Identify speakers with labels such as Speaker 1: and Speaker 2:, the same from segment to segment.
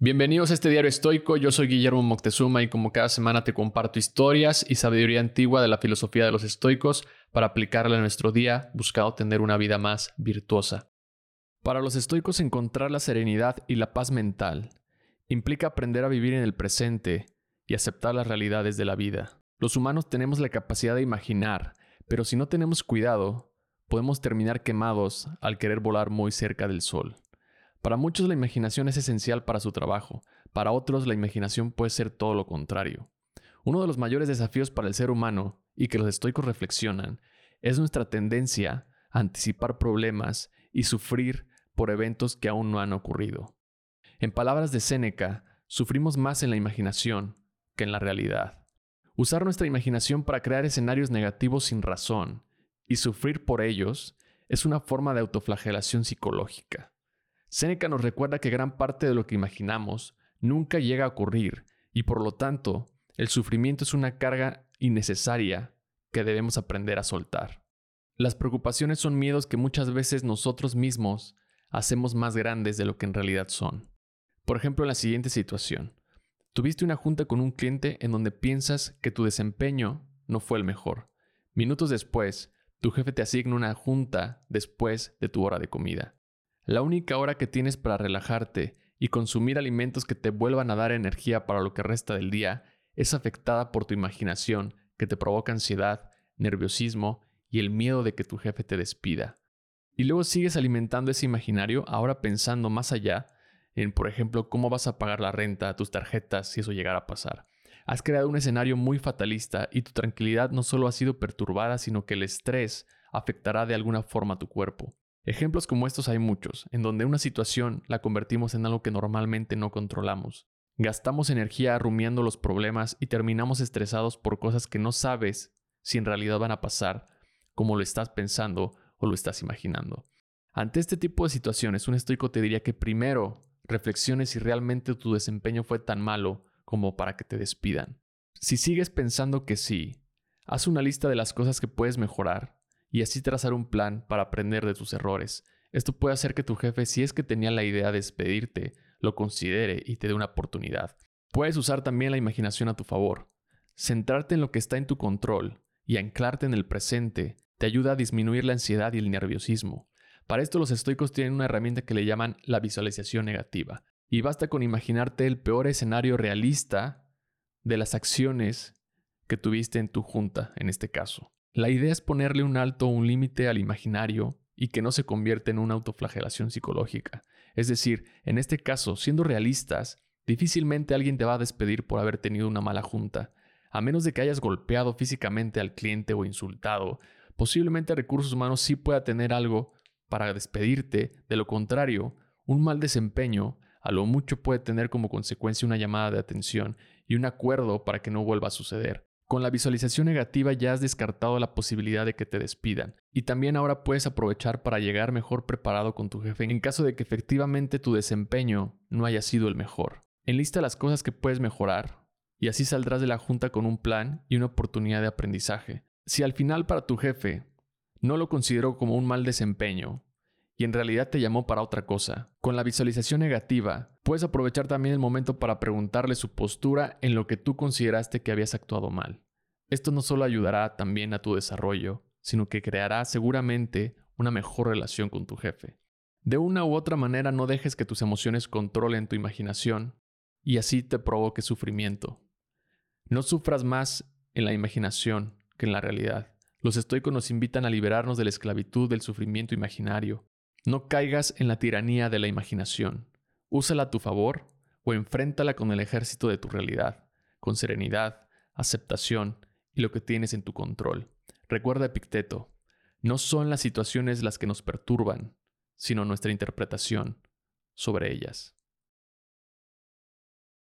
Speaker 1: Bienvenidos a este diario estoico, yo soy Guillermo Moctezuma y como cada semana te comparto historias y sabiduría antigua de la filosofía de los estoicos para aplicarla en nuestro día, buscando tener una vida más virtuosa. Para los estoicos encontrar la serenidad y la paz mental implica aprender a vivir en el presente y aceptar las realidades de la vida. Los humanos tenemos la capacidad de imaginar, pero si no tenemos cuidado, podemos terminar quemados al querer volar muy cerca del sol. Para muchos la imaginación es esencial para su trabajo, para otros la imaginación puede ser todo lo contrario. Uno de los mayores desafíos para el ser humano, y que los estoicos reflexionan, es nuestra tendencia a anticipar problemas y sufrir por eventos que aún no han ocurrido. En palabras de Séneca, sufrimos más en la imaginación que en la realidad. Usar nuestra imaginación para crear escenarios negativos sin razón y sufrir por ellos es una forma de autoflagelación psicológica. Séneca nos recuerda que gran parte de lo que imaginamos nunca llega a ocurrir y por lo tanto el sufrimiento es una carga innecesaria que debemos aprender a soltar. Las preocupaciones son miedos que muchas veces nosotros mismos hacemos más grandes de lo que en realidad son. Por ejemplo, en la siguiente situación. Tuviste una junta con un cliente en donde piensas que tu desempeño no fue el mejor. Minutos después, tu jefe te asigna una junta después de tu hora de comida. La única hora que tienes para relajarte y consumir alimentos que te vuelvan a dar energía para lo que resta del día es afectada por tu imaginación que te provoca ansiedad, nerviosismo y el miedo de que tu jefe te despida. Y luego sigues alimentando ese imaginario ahora pensando más allá en, por ejemplo, cómo vas a pagar la renta, tus tarjetas, si eso llegara a pasar. Has creado un escenario muy fatalista y tu tranquilidad no solo ha sido perturbada, sino que el estrés afectará de alguna forma a tu cuerpo. Ejemplos como estos hay muchos, en donde una situación la convertimos en algo que normalmente no controlamos. Gastamos energía rumiando los problemas y terminamos estresados por cosas que no sabes si en realidad van a pasar, como lo estás pensando o lo estás imaginando. Ante este tipo de situaciones, un estoico te diría que primero reflexiones si realmente tu desempeño fue tan malo como para que te despidan. Si sigues pensando que sí, haz una lista de las cosas que puedes mejorar y así trazar un plan para aprender de tus errores. Esto puede hacer que tu jefe, si es que tenía la idea de despedirte, lo considere y te dé una oportunidad. Puedes usar también la imaginación a tu favor. Centrarte en lo que está en tu control y anclarte en el presente te ayuda a disminuir la ansiedad y el nerviosismo. Para esto los estoicos tienen una herramienta que le llaman la visualización negativa. Y basta con imaginarte el peor escenario realista de las acciones que tuviste en tu junta, en este caso. La idea es ponerle un alto o un límite al imaginario y que no se convierta en una autoflagelación psicológica. Es decir, en este caso, siendo realistas, difícilmente alguien te va a despedir por haber tenido una mala junta, a menos de que hayas golpeado físicamente al cliente o insultado. Posiblemente recursos humanos sí pueda tener algo para despedirte, de lo contrario, un mal desempeño a lo mucho puede tener como consecuencia una llamada de atención y un acuerdo para que no vuelva a suceder. Con la visualización negativa ya has descartado la posibilidad de que te despidan y también ahora puedes aprovechar para llegar mejor preparado con tu jefe en caso de que efectivamente tu desempeño no haya sido el mejor. Enlista las cosas que puedes mejorar y así saldrás de la junta con un plan y una oportunidad de aprendizaje. Si al final para tu jefe no lo consideró como un mal desempeño y en realidad te llamó para otra cosa. Con la visualización negativa, puedes aprovechar también el momento para preguntarle su postura en lo que tú consideraste que habías actuado mal. Esto no solo ayudará también a tu desarrollo, sino que creará seguramente una mejor relación con tu jefe. De una u otra manera no dejes que tus emociones controlen tu imaginación y así te provoque sufrimiento. No sufras más en la imaginación que en la realidad. Los estoicos nos invitan a liberarnos de la esclavitud del sufrimiento imaginario. No caigas en la tiranía de la imaginación. Úsala a tu favor o enfréntala con el ejército de tu realidad, con serenidad, aceptación y lo que tienes en tu control. Recuerda Epicteto, no son las situaciones las que nos perturban, sino nuestra interpretación sobre ellas.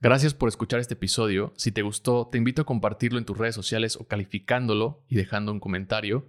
Speaker 1: Gracias por escuchar este episodio. Si te gustó, te invito a compartirlo en tus redes sociales o calificándolo y dejando un comentario.